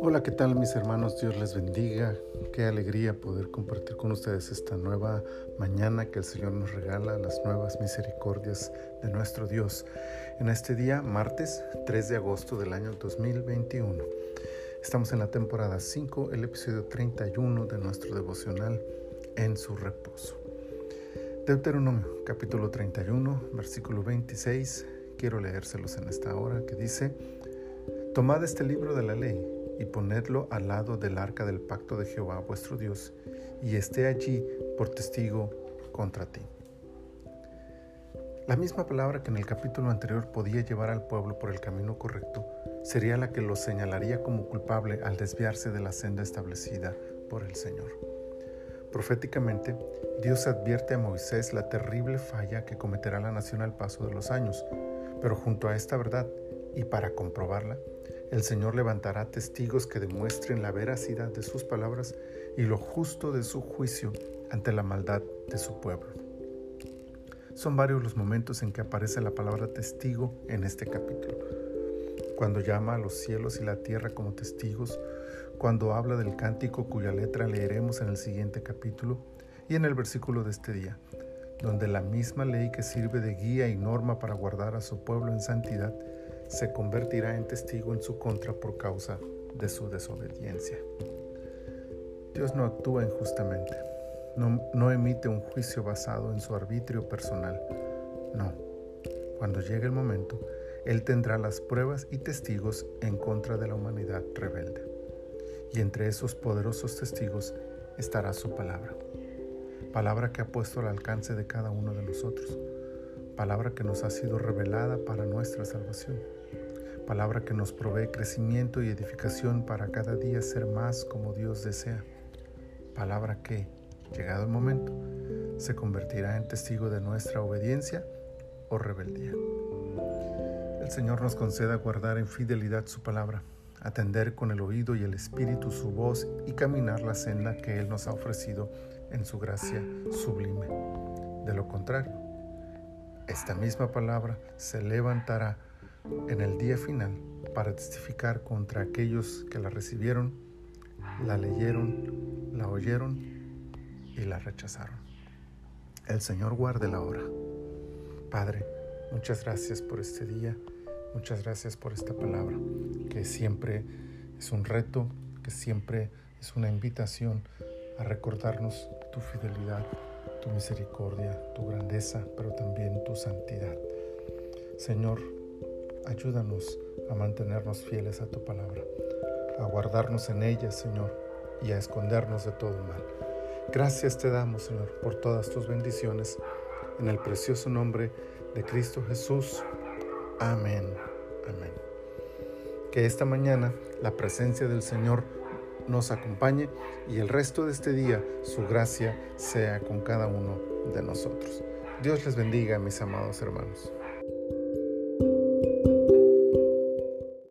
Hola, ¿qué tal mis hermanos? Dios les bendiga. Qué alegría poder compartir con ustedes esta nueva mañana que el Señor nos regala, las nuevas misericordias de nuestro Dios. En este día, martes 3 de agosto del año 2021. Estamos en la temporada 5, el episodio 31 de nuestro devocional En su reposo. Deuteronomio capítulo 31, versículo 26. Quiero leérselos en esta hora que dice, Tomad este libro de la ley y ponedlo al lado del arca del pacto de Jehová vuestro Dios, y esté allí por testigo contra ti. La misma palabra que en el capítulo anterior podía llevar al pueblo por el camino correcto, sería la que lo señalaría como culpable al desviarse de la senda establecida por el Señor. Proféticamente, Dios advierte a Moisés la terrible falla que cometerá la nación al paso de los años, pero junto a esta verdad, y para comprobarla, el Señor levantará testigos que demuestren la veracidad de sus palabras y lo justo de su juicio ante la maldad de su pueblo. Son varios los momentos en que aparece la palabra testigo en este capítulo. Cuando llama a los cielos y la tierra como testigos, cuando habla del cántico cuya letra leeremos en el siguiente capítulo y en el versículo de este día, donde la misma ley que sirve de guía y norma para guardar a su pueblo en santidad se convertirá en testigo en su contra por causa de su desobediencia. Dios no actúa injustamente, no, no emite un juicio basado en su arbitrio personal, no. Cuando llegue el momento, Él tendrá las pruebas y testigos en contra de la humanidad rebelde. Y entre esos poderosos testigos estará su palabra, palabra que ha puesto al alcance de cada uno de nosotros. Palabra que nos ha sido revelada para nuestra salvación, palabra que nos provee crecimiento y edificación para cada día ser más como Dios desea, palabra que, llegado el momento, se convertirá en testigo de nuestra obediencia o rebeldía. El Señor nos conceda guardar en fidelidad su palabra, atender con el oído y el espíritu su voz y caminar la senda que Él nos ha ofrecido en su gracia sublime. De lo contrario, esta misma palabra se levantará en el día final para testificar contra aquellos que la recibieron, la leyeron, la oyeron y la rechazaron. El Señor guarde la hora. Padre, muchas gracias por este día, muchas gracias por esta palabra, que siempre es un reto, que siempre es una invitación a recordarnos tu fidelidad, tu misericordia, tu grandeza, pero también tu santidad. Señor, ayúdanos a mantenernos fieles a tu palabra, a guardarnos en ella, Señor, y a escondernos de todo mal. Gracias te damos, Señor, por todas tus bendiciones, en el precioso nombre de Cristo Jesús. Amén. Amén. Que esta mañana la presencia del Señor nos acompañe y el resto de este día su gracia sea con cada uno de nosotros. Dios les bendiga, mis amados hermanos.